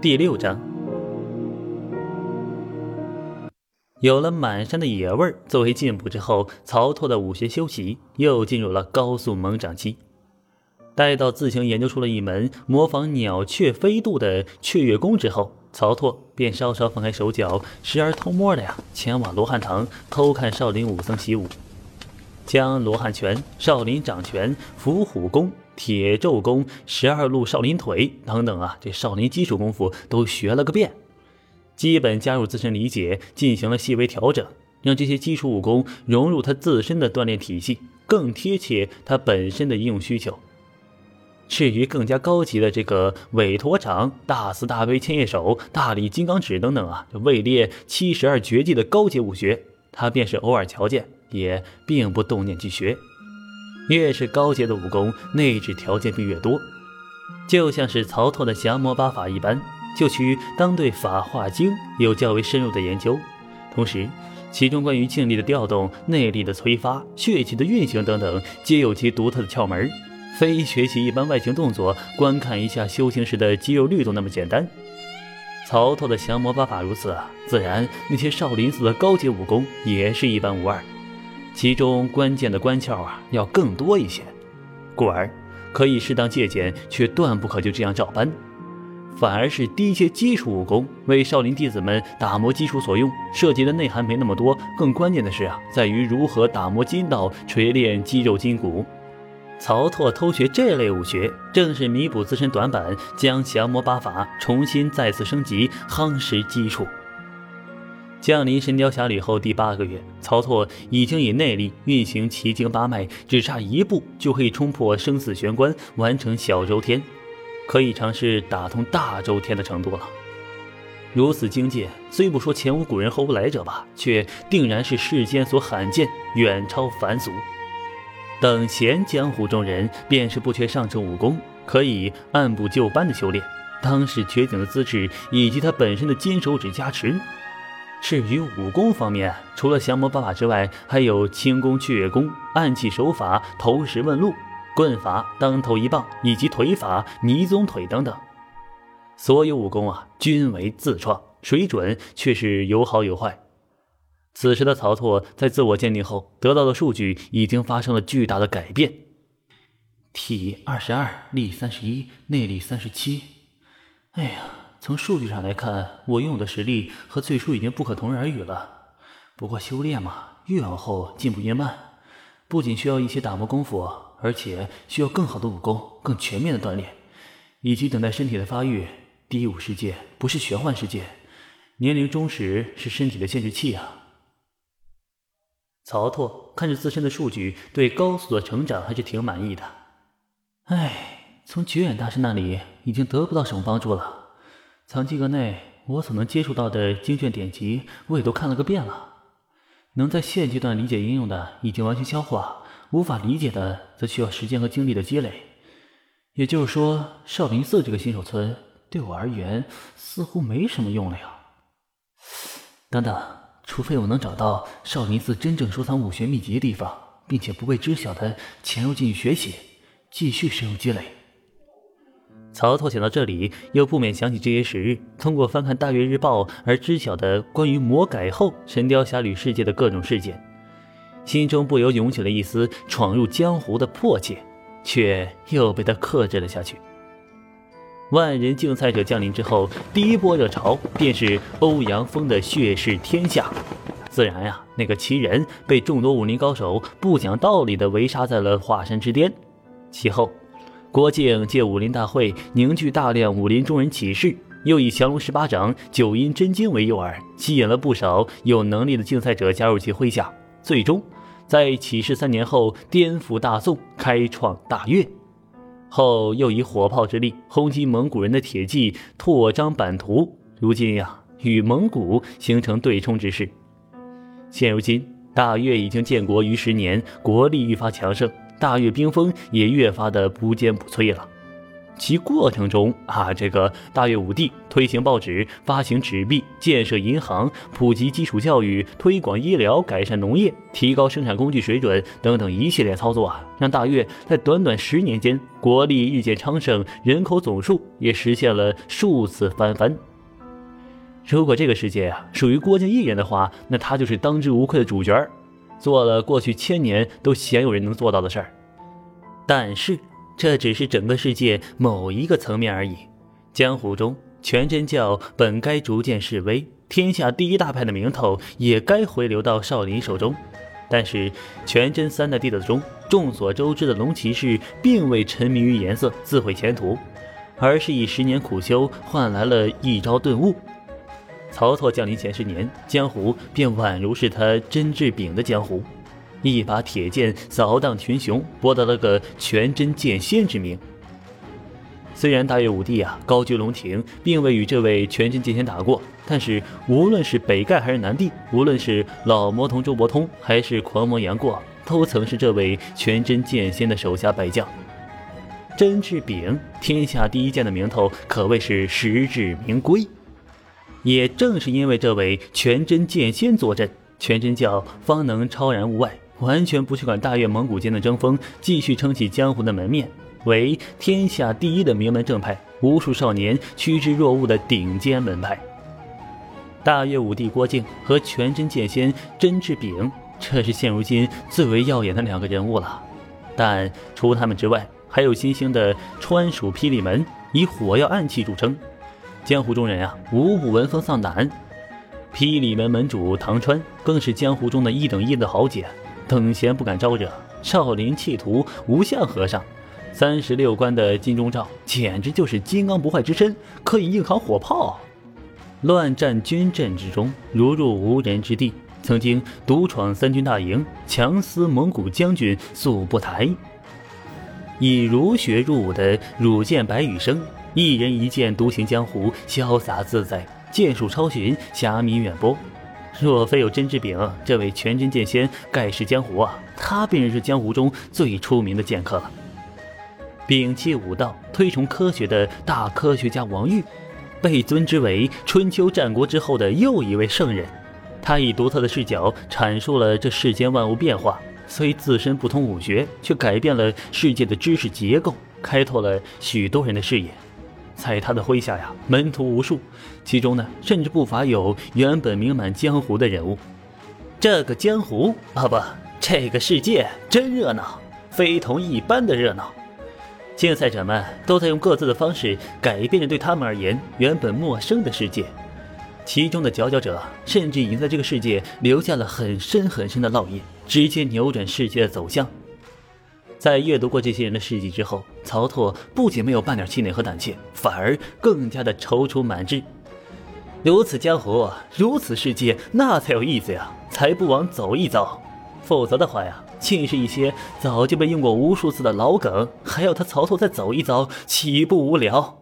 第六章，有了满山的野味儿作为进补之后，曹拓的武学修习又进入了高速猛涨期。待到自行研究出了一门模仿鸟雀飞渡的雀跃功之后，曹拓便稍稍放开手脚，时而偷摸的呀前往罗汉堂偷看少林武僧习武，将罗汉拳、少林掌拳、伏虎功。铁咒功、十二路少林腿等等啊，这少林基础功夫都学了个遍，基本加入自身理解，进行了细微调整，让这些基础武功融入他自身的锻炼体系，更贴切他本身的应用需求。至于更加高级的这个韦陀掌、大慈大悲千叶手、大力金刚指等等啊，位列七十二绝技的高阶武学，他便是偶尔瞧见，也并不动念去学。越是高阶的武功，内置条件便越多，就像是曹操的降魔八法一般，就需当对《法化经》有较为深入的研究。同时，其中关于静力的调动、内力的催发、血气的运行等等，皆有其独特的窍门，非学习一般外形动作、观看一下修行时的肌肉律动那么简单。曹操的降魔八法如此，自然那些少林寺的高阶武功也是一般无二。其中关键的关窍啊，要更多一些，故而可以适当借鉴，却断不可就这样照搬。反而是低阶基础武功，为少林弟子们打磨基础所用，涉及的内涵没那么多。更关键的是啊，在于如何打磨筋道，锤炼肌肉筋骨。曹拓偷学这类武学，正是弥补自身短板，将降魔八法重新再次升级，夯实基础。降临《神雕侠侣》后第八个月，曹拓已经以内力运行奇经八脉，只差一步就可以冲破生死玄关，完成小周天，可以尝试打通大周天的程度了。如此境界，虽不说前无古人后无来者吧，却定然是世间所罕见，远超凡俗。等闲江湖中人，便是不缺上乘武功，可以按部就班的修炼。当时绝顶的资质，以及他本身的金手指加持。至于武功方面，除了降魔八法之外，还有轻功、雀月功、暗器手法、投石问路、棍法、当头一棒，以及腿法、迷踪腿等等。所有武功啊，均为自创，水准却是有好有坏。此时的曹拓在自我鉴定后得到的数据已经发生了巨大的改变：体二十二，力三十一，内力三十七。哎呀！从数据上来看，我拥有的实力和最初已经不可同日而语了。不过修炼嘛，越往后进步越慢，不仅需要一些打磨功夫，而且需要更好的武功、更全面的锻炼，以及等待身体的发育。第五世界不是玄幻世界，年龄终始是身体的限制器啊。曹拓看着自身的数据，对高速的成长还是挺满意的。唉，从绝远大师那里已经得不到什么帮助了。藏经阁内，我所能接触到的经卷典籍，我也都看了个遍了。能在现阶段理解应用的，已经完全消化；无法理解的，则需要时间和精力的积累。也就是说，少林寺这个新手村对我而言，似乎没什么用了呀。等等，除非我能找到少林寺真正收藏武学秘籍的地方，并且不被知晓的潜入进去学习，继续深入积累。曹操想到这里，又不免想起这些时日通过翻看《大月日报》而知晓的关于魔改后《神雕侠侣》世界的各种事件，心中不由涌起了一丝闯入江湖的迫切，却又被他克制了下去。万人竞赛者降临之后，第一波热潮便是欧阳锋的血誓天下。自然呀，那个奇人被众多武林高手不讲道理的围杀在了华山之巅。其后。郭靖借武林大会凝聚大量武林中人起事，又以降龙十八掌、九阴真经为诱饵，吸引了不少有能力的竞赛者加入其麾下。最终，在起事三年后颠覆大宋，开创大越。后又以火炮之力轰击蒙古人的铁骑，拓张版图。如今呀，与蒙古形成对冲之势。现如今，大越已经建国逾十年，国力愈发强盛。大越兵锋也越发的不坚不摧了。其过程中啊，这个大越武帝推行报纸、发行纸币、建设银行、普及基础教育、推广医疗、改善农业、提高生产工具水准等等一系列操作啊，让大越在短短十年间国力日渐昌盛，人口总数也实现了数次翻番。如果这个世界啊属于郭靖一人的话，那他就是当之无愧的主角，做了过去千年都鲜有人能做到的事儿。但是。这只是整个世界某一个层面而已。江湖中，全真教本该逐渐式微，天下第一大派的名头也该回流到少林手中。但是，全真三代弟子中，众所周知的龙骑士并未沉迷于颜色，自毁前途，而是以十年苦修换来了一招顿悟。曹操降临前十年，江湖便宛如是他真治柄的江湖。一把铁剑扫荡群雄，博得了个全真剑仙之名。虽然大越武帝啊高居龙庭，并未与这位全真剑仙打过，但是无论是北丐还是南帝，无论是老魔童周伯通还是狂魔杨过，都曾是这位全真剑仙的手下败将。真治柄天下第一剑的名头可谓是实至名归。也正是因为这位全真剑仙坐镇，全真教方能超然物外。完全不去管大越蒙古间的争锋，继续撑起江湖的门面，为天下第一的名门正派，无数少年趋之若鹜的顶尖门派。大越武帝郭靖和全真剑仙甄志炳，这是现如今最为耀眼的两个人物了。但除他们之外，还有新兴的川蜀霹雳门，以火药暗器著称，江湖中人啊，无不闻风丧胆。霹雳门门主唐川，更是江湖中的一等一的豪杰。等闲不敢招惹，少林弃徒无相和尚，三十六关的金钟罩简直就是金刚不坏之身，可以硬扛火炮。乱战军阵之中，如入无人之地。曾经独闯三军大营，强撕蒙古将军速不台。以儒学入伍的汝剑白羽生，一人一剑独行江湖，潇洒自在，剑术超群，侠名远播。若非有甄志炳这位全真剑仙盖世江湖啊，他便是江湖中最出名的剑客了。摒弃武道，推崇科学的大科学家王玉，被尊之为春秋战国之后的又一位圣人。他以独特的视角阐述了这世间万物变化，虽自身不通武学，却改变了世界的知识结构，开拓了许多人的视野。在他的麾下呀，门徒无数，其中呢，甚至不乏有原本名满江湖的人物。这个江湖啊，不，这个世界真热闹，非同一般的热闹。竞赛者们都在用各自的方式改变着对他们而言原本陌生的世界，其中的佼佼者甚至已经在这个世界留下了很深很深的烙印，直接扭转世界的走向。在阅读过这些人的事迹之后，曹拓不仅没有半点气馁和胆怯，反而更加的踌躇满志。如此江湖，如此世界，那才有意思呀！才不枉走一遭。否则的话呀，尽是一些早就被用过无数次的老梗，还要他曹拓再走一遭，岂不无聊？